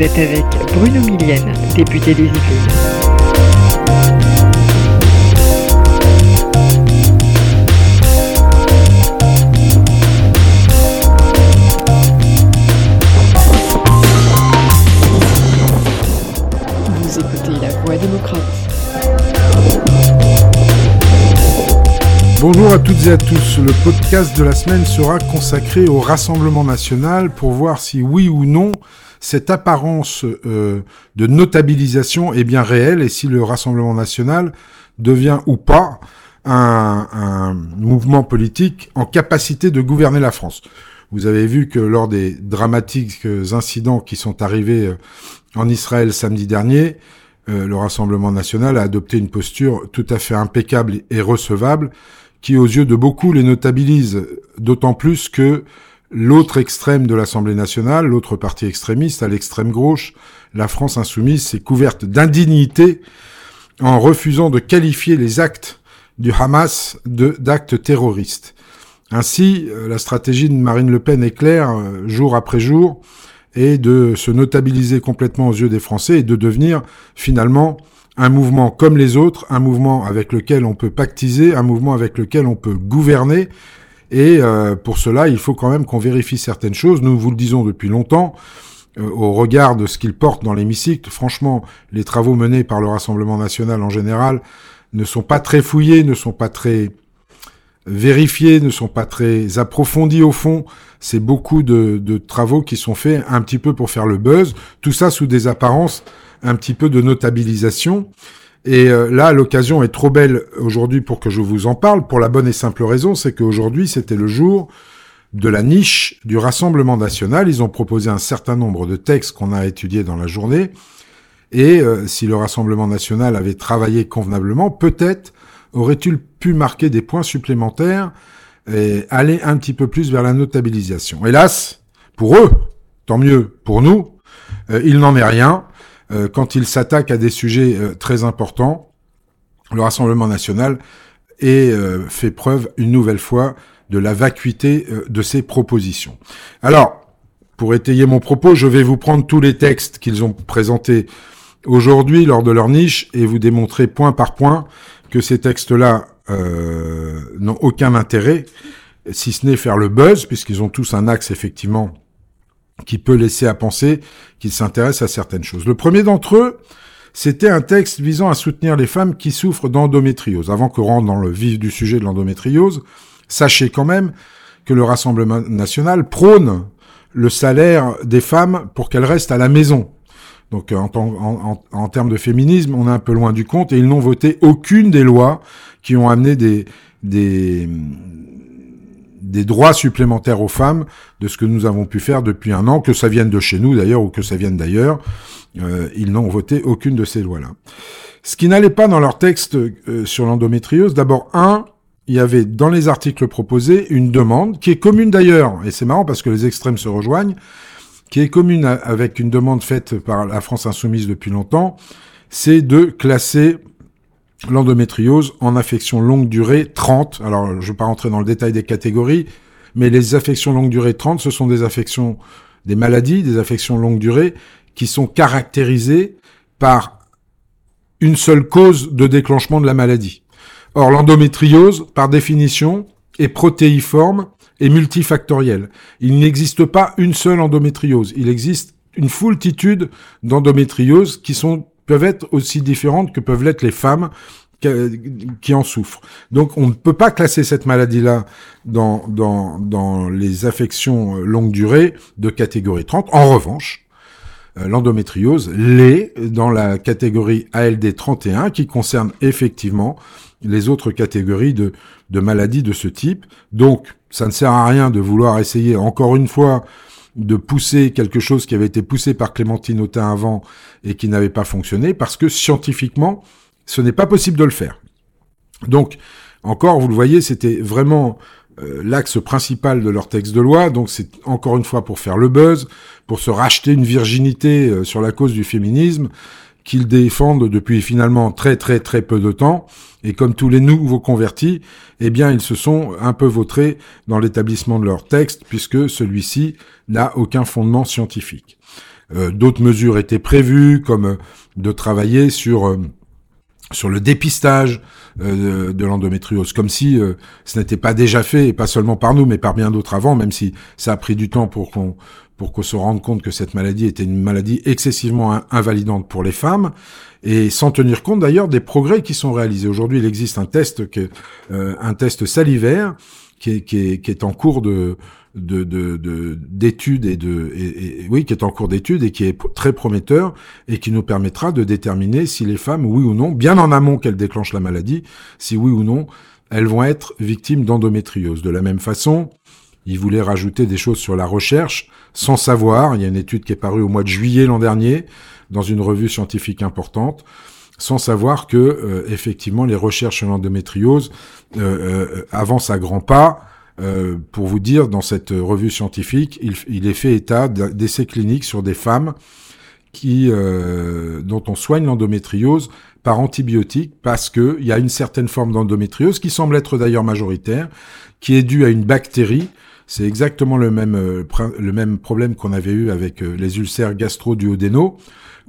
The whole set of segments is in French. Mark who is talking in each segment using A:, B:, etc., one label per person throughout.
A: Vous êtes avec Bruno Millienne, député des Yvelines. Vous écoutez La Voix démocrate.
B: Bonjour à toutes et à tous. Le podcast de la semaine sera consacré au Rassemblement national pour voir si oui ou non cette apparence euh, de notabilisation est bien réelle et si le Rassemblement national devient ou pas un, un mouvement politique en capacité de gouverner la France. Vous avez vu que lors des dramatiques incidents qui sont arrivés euh, en Israël samedi dernier, euh, le Rassemblement national a adopté une posture tout à fait impeccable et recevable qui, aux yeux de beaucoup, les notabilise, d'autant plus que l'autre extrême de l'Assemblée nationale, l'autre parti extrémiste, à l'extrême gauche, la France insoumise, s'est couverte d'indignité en refusant de qualifier les actes du Hamas d'actes terroristes. Ainsi, euh, la stratégie de Marine Le Pen est claire, euh, jour après jour, et de se notabiliser complètement aux yeux des Français et de devenir finalement un mouvement comme les autres, un mouvement avec lequel on peut pactiser, un mouvement avec lequel on peut gouverner. Et euh, pour cela, il faut quand même qu'on vérifie certaines choses. Nous vous le disons depuis longtemps, au regard de ce qu'il porte dans l'hémicycle. Franchement, les travaux menés par le Rassemblement national en général ne sont pas très fouillés, ne sont pas très vérifiés, ne sont pas très approfondis au fond. C'est beaucoup de, de, travaux qui sont faits un petit peu pour faire le buzz, tout ça sous des apparences un petit peu de notabilisation. Et euh, là, l'occasion est trop belle aujourd'hui pour que je vous en parle, pour la bonne et simple raison, c'est qu'aujourd'hui, c'était le jour de la niche du Rassemblement national. Ils ont proposé un certain nombre de textes qu'on a étudiés dans la journée. Et euh, si le Rassemblement national avait travaillé convenablement, peut-être aurait-il pu marquer des points supplémentaires et aller un petit peu plus vers la notabilisation. Hélas, pour eux, tant mieux pour nous, euh, il n'en est rien. Euh, quand ils s'attaquent à des sujets euh, très importants, le Rassemblement national euh, fait preuve une nouvelle fois de la vacuité de ses propositions. Alors, pour étayer mon propos, je vais vous prendre tous les textes qu'ils ont présentés aujourd'hui lors de leur niche et vous démontrer point par point que ces textes-là n'ont aucun intérêt, si ce n'est faire le buzz, puisqu'ils ont tous un axe effectivement qui peut laisser à penser qu'ils s'intéressent à certaines choses. Le premier d'entre eux, c'était un texte visant à soutenir les femmes qui souffrent d'endométriose. Avant que rentre dans le vif du sujet de l'endométriose, sachez quand même que le Rassemblement national prône le salaire des femmes pour qu'elles restent à la maison. Donc en, en, termes de féminisme, on est un peu loin du compte et ils n'ont voté aucune des lois qui ont amené des, des droits supplémentaires aux femmes de ce que nous avons pu faire depuis un an, que ça vienne de chez nous d'ailleurs ou que ça vienne d'ailleurs. Euh, ils n'ont voté aucune de ces lois-là. Ce qui n'allait pas dans leur texte euh, sur l'endométriose, d'abord un, il y avait dans les articles proposés une demande qui est commune d'ailleurs, et c'est marrant parce que les extrêmes se rejoignent, qui est commune avec une demande faite par la France insoumise depuis longtemps, c'est de classer l'endométriose en affection longue durée 30. Alors, je ne vais pas rentrer dans le détail des catégories, mais les affections longue durée 30, ce sont des affections, des maladies, des affections longue durée qui sont caractérisées par une seule cause de déclenchement de la maladie. Or, l'endométriose, par définition, est protéiforme et multifactoriel. Il n'existe pas une seule endométriose. Il existe une foultitude d'endométrioses qui sont peuvent être aussi différentes que peuvent l'être les femmes qui en souffrent. Donc on ne peut pas classer cette maladie-là dans, dans, les affections longue durée de catégorie 30. En revanche, euh, l'endométriose l'est dans la catégorie ALD 31 qui concerne effectivement les autres catégories de, de maladies de ce type. Donc ça ne sert à rien de vouloir essayer encore une fois de pousser quelque chose qui avait été poussé par Clémentine Autain avant et qui n'avait pas fonctionné parce que scientifiquement, ce n'est pas possible de le faire. Donc, encore, vous le voyez, c'était vraiment euh, l'axe principal de leur texte de loi. Donc, c'est encore une fois pour faire le buzz, pour se racheter une virginité euh, sur la cause du féminisme qu'ils défendent depuis finalement très très très peu de temps. Et comme tous les nouveaux convertis, eh bien, ils se sont un peu vautrés dans l'établissement de leur texte, puisque celui-ci n'a aucun fondement scientifique. D'autres mesures étaient prévues, comme de travailler sur sur le dépistage euh, de l'endométriose, comme si euh, ce n'était pas déjà fait, et pas seulement par nous, mais par bien d'autres avant, même si ça a pris du temps pour qu'on pour qu'on se rende compte que cette maladie était une maladie excessivement invalidante pour les femmes, et sans tenir compte d'ailleurs des progrès qui sont réalisés. Aujourd'hui, il existe un test que, euh, un test salivaire qui est, qui est, qui est en cours de de d'études et de et, oui qui est en cours d'études et qui est très prometteur et qui nous permettra de déterminer si les femmes oui ou non bien en amont qu'elles déclenchent la maladie si oui ou non elles vont être victimes d'endométriose. De la même façon il voulait rajouter des choses sur la recherche sans savoir il y a une étude qui est parue au mois de juillet l'an dernier dans une revue scientifique importante sans savoir que euh, effectivement les recherches sur l'endométriose euh, euh, avancent à grands pas euh, pour vous dire, dans cette revue scientifique, il, est fait état d'essais cliniques sur des femmes qui, euh, dont on soigne l'endométriose par antibiotiques parce qu'il y a une certaine forme d'endométriose qui semble être d'ailleurs majoritaire, qui est due à une bactérie. C'est exactement le même, euh, le même problème qu'on avait eu avec les ulcères gastro-duodénaux,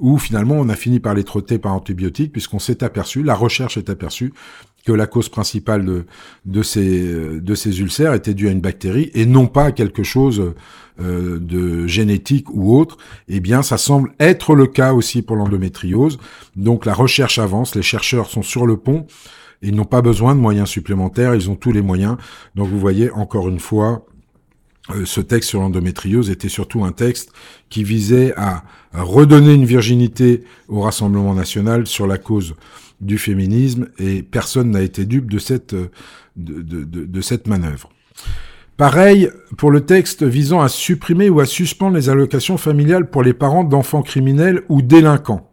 B: où finalement on a fini par les trotter par antibiotiques puisqu'on s'est aperçu, la recherche est aperçue que la cause principale de, de, ces, de ces ulcères était due à une bactérie et non pas à quelque chose euh, de génétique ou autre, eh bien ça semble être le cas aussi pour l'endométriose. Donc la recherche avance, les chercheurs sont sur le pont, ils n'ont pas besoin de moyens supplémentaires, ils ont tous les moyens. Donc vous voyez encore une fois, euh, ce texte sur l'endométriose était surtout un texte qui visait à redonner une virginité au Rassemblement national sur la cause du féminisme et personne n'a été dupe de cette, de, de, de, cette manœuvre. Pareil pour le texte visant à supprimer ou à suspendre les allocations familiales pour les parents d'enfants criminels ou délinquants.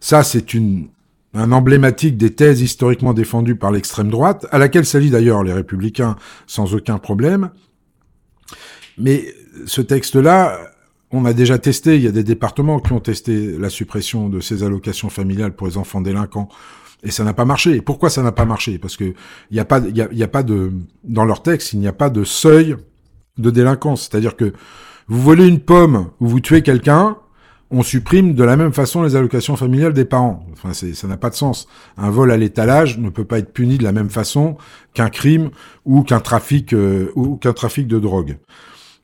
B: Ça, c'est une, un emblématique des thèses historiquement défendues par l'extrême droite, à laquelle s'allient d'ailleurs les républicains sans aucun problème. Mais ce texte-là on a déjà testé, il y a des départements qui ont testé la suppression de ces allocations familiales pour les enfants délinquants et ça n'a pas marché. Et pourquoi ça n'a pas marché? Parce que il n'y a pas, il a, pas de dans leur texte, il n'y a pas de seuil de délinquance. C'est-à-dire que vous volez une pomme ou vous tuez quelqu'un, on supprime de la même façon les allocations familiales des parents. Enfin, ça n'a pas de sens. Un vol à l'étalage ne peut pas être puni de la même façon qu'un crime ou qu'un trafic euh, ou qu'un trafic de drogue.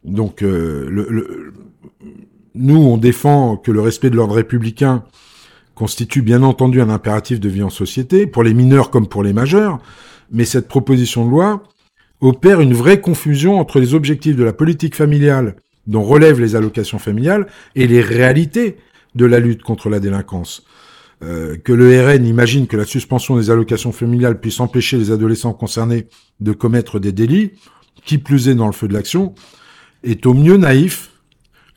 B: Donc, euh, nous, on défend que le respect de l'ordre républicain constitue bien entendu un impératif de vie en société, pour les mineurs comme pour les majeurs, mais cette proposition de loi opère une vraie confusion entre les objectifs de la politique familiale dont relèvent les allocations familiales et les réalités de la lutte contre la délinquance. Euh, que le RN imagine que la suspension des allocations familiales puisse empêcher les adolescents concernés de commettre des délits, qui plus est dans le feu de l'action, est au mieux naïf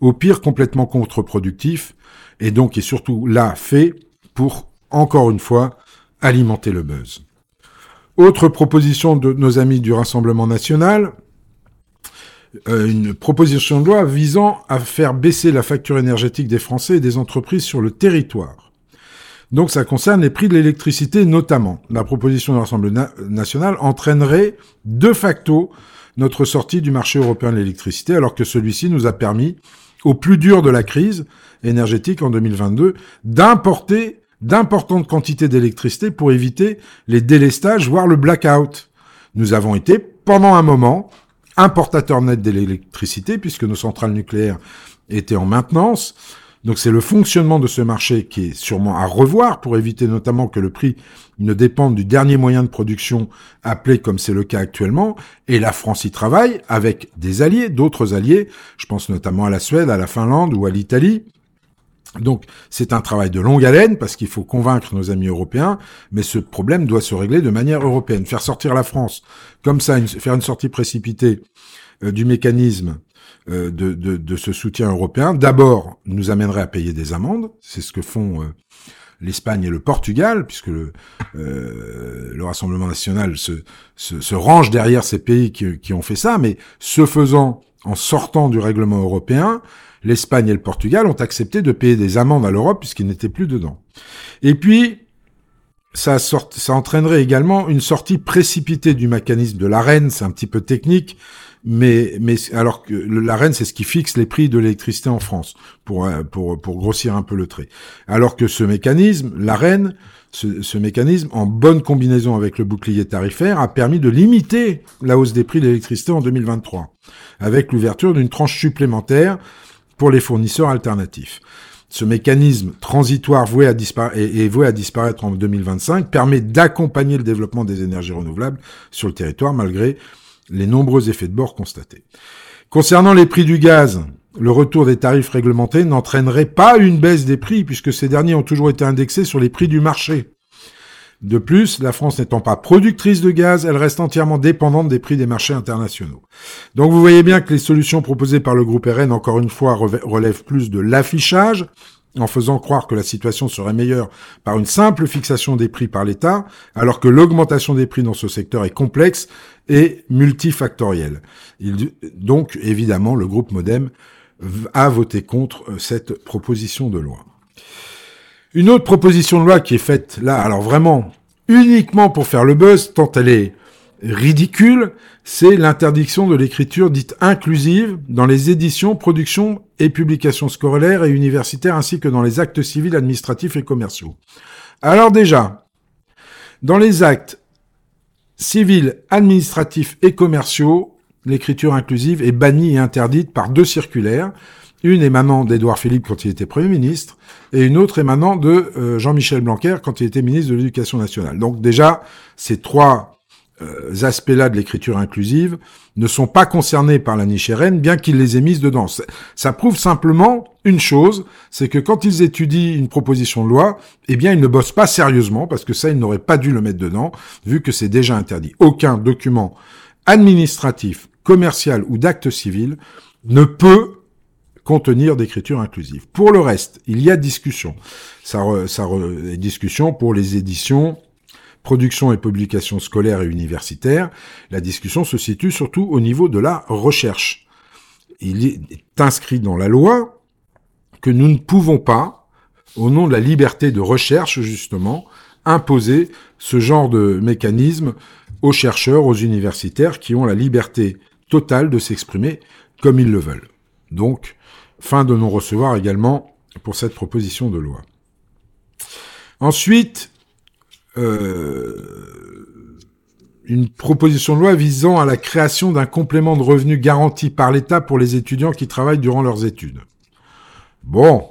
B: au pire complètement contre-productif, et donc est surtout là fait pour, encore une fois, alimenter le buzz. Autre proposition de nos amis du Rassemblement national, euh, une proposition de loi visant à faire baisser la facture énergétique des Français et des entreprises sur le territoire. Donc ça concerne les prix de l'électricité notamment. La proposition du Rassemblement national entraînerait de facto notre sortie du marché européen de l'électricité alors que celui-ci nous a permis au plus dur de la crise énergétique en 2022, d'importer d'importantes quantités d'électricité pour éviter les délestages, voire le blackout. Nous avons été, pendant un moment, importateurs net d'électricité, puisque nos centrales nucléaires étaient en maintenance, donc c'est le fonctionnement de ce marché qui est sûrement à revoir pour éviter notamment que le prix ne dépende du dernier moyen de production appelé comme c'est le cas actuellement. Et la France y travaille avec des alliés, d'autres alliés. Je pense notamment à la Suède, à la Finlande ou à l'Italie. Donc c'est un travail de longue haleine parce qu'il faut convaincre nos amis européens, mais ce problème doit se régler de manière européenne. Faire sortir la France comme ça, faire une sortie précipitée euh, du mécanisme euh, de, ce soutien européen, d'abord, nous amènerait à payer des amendes. C'est ce que font euh, l'Espagne et le Portugal, puisque le, euh, le Rassemblement national se, range derrière ces pays qui, ont fait ça. Mais ce faisant, en sortant du règlement européen, l'Espagne et le Portugal ont accepté de payer des amendes à l'Europe puisqu'ils n'étaient plus dedans. Et puis, ça, entraînerait également une sortie précipitée du mécanisme de l'AREN, c'est un petit peu technique, mais, mais alors que l'AREN, c'est ce qui fixe les prix de l'électricité en France, pour, euh, pour, pour grossir un peu le trait. Alors que ce mécanisme, l'AREN, ce, ce, mécanisme, en bonne combinaison avec le bouclier tarifaire, a permis de limiter la hausse des prix de l'électricité en 2023, avec l'ouverture d'une tranche supplémentaire pour les fournisseurs alternatifs. Ce mécanisme transitoire voué à et, voué à disparaître en 2025 permet d'accompagner le développement des énergies renouvelables sur le territoire malgré les nombreux effets de bord constatés. Concernant les prix du gaz, le retour des tarifs réglementés n'entraînerait pas une baisse des prix puisque ces derniers ont toujours été indexés sur les prix du marché. De plus, la France n'étant pas productrice de gaz, elle reste entièrement dépendante des prix des marchés internationaux. Donc vous voyez bien que les solutions proposées par le groupe RN, encore une fois, relèvent plus de l'affichage, en faisant croire que la situation serait meilleure par une simple fixation des prix par l'État, alors que l'augmentation des prix dans ce secteur est complexe et multifactorielle. donc, évidemment, le groupe Modem a voté contre euh, cette proposition de loi. Une autre proposition de loi qui est faite là, alors vraiment uniquement pour faire le buzz, tant elle est ridicule, c'est l'interdiction de l'écriture dite inclusive dans les éditions, productions et publications scolaires et universitaires ainsi que dans les actes civils, administratifs et commerciaux. Alors déjà, dans les actes civils, administratifs et commerciaux, l'écriture inclusive est bannie et interdite par deux circulaires une émanant d'Édouard Philippe quand il était Premier ministre, et une autre émanant de euh, Jean-Michel Blanquer quand il était ministre de l'Éducation nationale. Donc déjà, ces trois euh, aspects-là de l'écriture inclusive ne sont pas concernés par la niche RN, bien qu'ils les aient mises dedans. Ça prouve simplement une chose, c'est que quand ils étudient une proposition de loi, eh bien, ils ne bossent pas sérieusement, parce que ça, ils n'auraient pas dû le mettre dedans, vu que c'est déjà interdit. Aucun document administratif, commercial ou d'acte civil ne peut contenir d'écriture inclusive. Pour le reste, il y a discussion. Ça, ça discussion pour les éditions, production et publication scolaires et universitaires. La discussion se situe surtout au niveau de la recherche. Il est inscrit dans la loi que nous ne pouvons pas, au nom de la liberté de recherche justement, imposer ce genre de mécanisme aux chercheurs, aux universitaires qui ont la liberté totale de s'exprimer comme ils le veulent. Donc, Fin de non-recevoir également pour cette proposition de loi. Ensuite, une proposition de loi visant à la création d'un complément de revenus garanti par l'État pour les étudiants qui travaillent durant leurs études. Bon,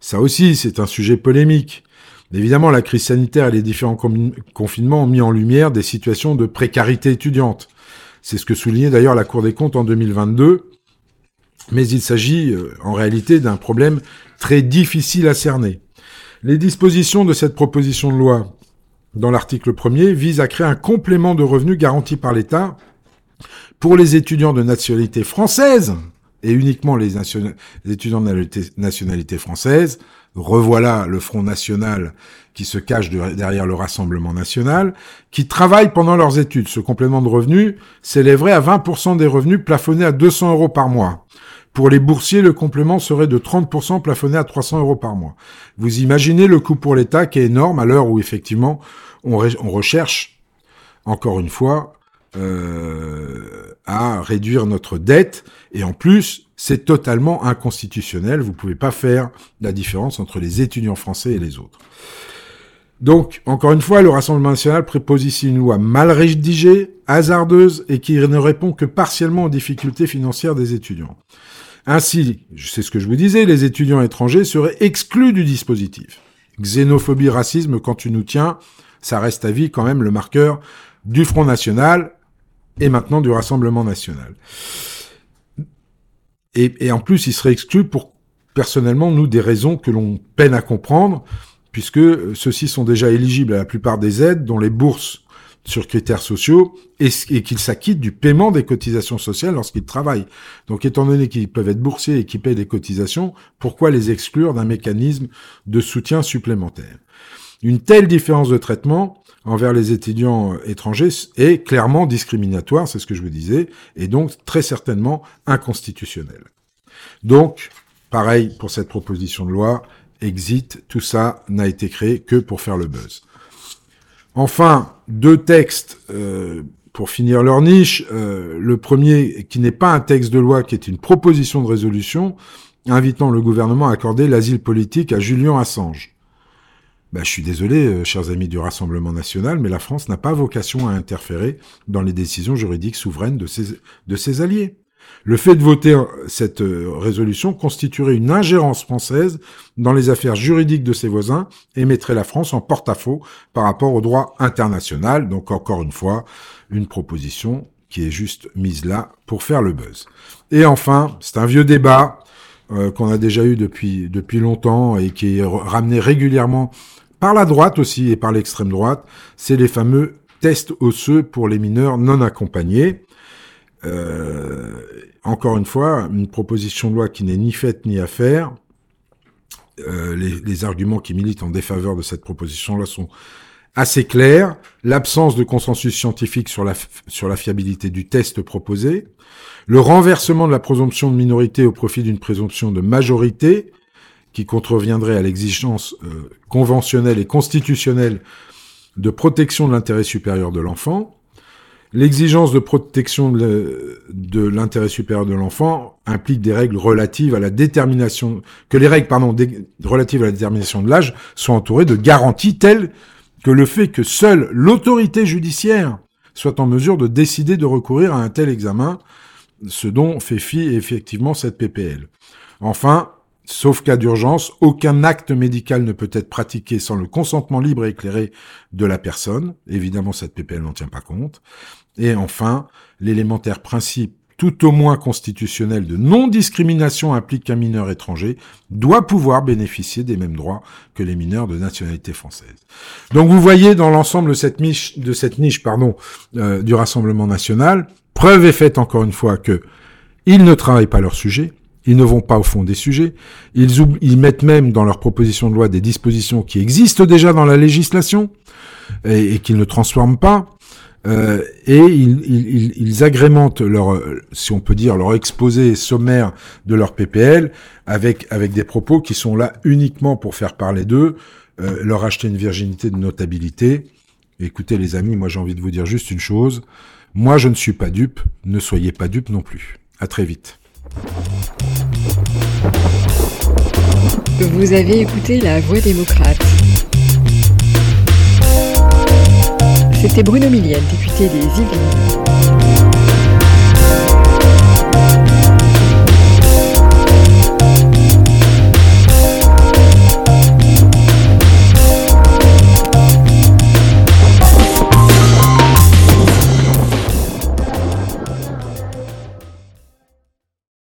B: ça aussi, c'est un sujet polémique. Évidemment, la crise sanitaire et les différents confinements ont mis en lumière des situations de précarité étudiante. C'est ce que soulignait d'ailleurs la Cour des comptes en 2022 mais il s'agit euh, en réalité d'un problème très difficile à cerner. Les dispositions de cette proposition de loi dans l'article 1er visent à créer un complément de revenus garanti par l'État pour les étudiants de nationalité française et uniquement les, étudiants de nationalité française. Revoilà le Front National qui se cache derrière le Rassemblement National, qui travaillent pendant leurs études. Ce complément de revenus s'élèverait à 20% des revenus plafonnés à 200 euros par mois. Pour les boursiers, le complément serait de 30% plafonné à 300 euros par mois. Vous imaginez le coût pour l'État qui est énorme à l'heure où effectivement on, recherche, encore une fois, euh, à réduire notre dette. Et en plus, c'est totalement inconstitutionnel. Vous pouvez pas faire la différence entre les étudiants français et les autres. Donc, encore une fois, le Rassemblement national propose ici une loi mal rédigée, hasardeuse et qui ne répond que partiellement aux difficultés financières des étudiants. Ainsi, c'est ce que je vous disais, les étudiants étrangers seraient exclus du dispositif. Xénophobie, racisme, quand tu nous tiens, ça reste à vie quand même le marqueur du Front National et maintenant du Rassemblement National. Et, en plus, ils seraient exclus pour, personnellement, nous, des raisons que l'on peine à comprendre, puisque ceux-ci sont déjà éligibles à la plupart des aides, dont les bourses sur critères sociaux et, qu'ils s'acquittent du paiement des cotisations sociales lorsqu'ils travaillent. Donc étant donné qu'ils peuvent être boursiers et qu'ils paient des cotisations, pourquoi les exclure d'un mécanisme de soutien supplémentaire? Une telle différence de traitement envers les étudiants étrangers est clairement discriminatoire, c'est ce que je vous disais, et donc très certainement inconstitutionnel. Donc, pareil pour cette proposition de loi, exit, tout ça n'a été créé que pour faire le buzz. Enfin, deux textes euh, pour finir leur niche. Euh, le premier, qui n'est pas un texte de loi, qui est une proposition de résolution, invitant le gouvernement à accorder l'asile politique à Julian Assange. Ben, je suis désolé, euh, chers amis du Rassemblement national, mais la France n'a pas vocation à interférer dans les décisions juridiques souveraines de ses, de ses alliés. Le fait de voter cette euh, résolution constituerait une ingérence française dans les affaires juridiques de ses voisins et mettrait la France en porte-à-faux par rapport au droit international. Donc encore une fois, une proposition qui est juste mise là pour faire le buzz. Et enfin, c'est un vieux débat euh, qu'on a déjà eu depuis depuis longtemps et qui est ramené régulièrement par la droite aussi et par l'extrême droite, c'est les fameux tests osseux pour les mineurs non accompagnés. Euh, encore une fois, une proposition de loi qui n'est ni faite ni à faire. Euh, les, les, arguments qui militent en défaveur de cette proposition là sont assez clairs. L'absence de consensus scientifique sur la, sur la fiabilité du test proposé, le renversement de la présomption de minorité au profit d'une présomption de majorité, qui contreviendrait à l'exigence euh, conventionnelle et constitutionnelle de protection de l'intérêt supérieur de l'enfant, L'exigence de protection de l'intérêt supérieur de l'enfant implique des règles relatives à la détermination, que les règles, pardon, relatives à la détermination de l'âge sont entourées de garanties telles que le fait que seule l'autorité judiciaire soit en mesure de décider de recourir à un tel examen, ce dont fait fi effectivement cette PPL. Enfin, Sauf cas d'urgence, aucun acte médical ne peut être pratiqué sans le consentement libre et éclairé de la personne. Évidemment, cette PPL n'en tient pas compte. Et enfin, l'élémentaire principe tout au moins constitutionnel de non-discrimination implique qu'un mineur étranger doit pouvoir bénéficier des mêmes droits que les mineurs de nationalité française. Donc vous voyez dans l'ensemble de cette niche, pardon, euh, du Rassemblement national, preuve est faite encore une fois que ils ne travaillent pas leur sujet, ils ne vont pas au fond des sujets, ils, ils mettent même dans leur proposition de loi des dispositions qui existent déjà dans la législation et qu'ils ne transforment pas. Euh, et ils, ils, agrémentent leur, si on peut dire, leur exposé sommaire de leur PPL avec avec des propos qui sont là uniquement pour faire parler d'eux, euh, leur acheter une virginité de notabilité. écoutez les amis, moi j'ai envie de vous dire juste une chose. Moi je ne suis pas dupe, ne soyez pas dupe non plus. À très vite.
A: Vous avez écouté La Voix démocrate. C'était Bruno Millienne, député des Yvelines.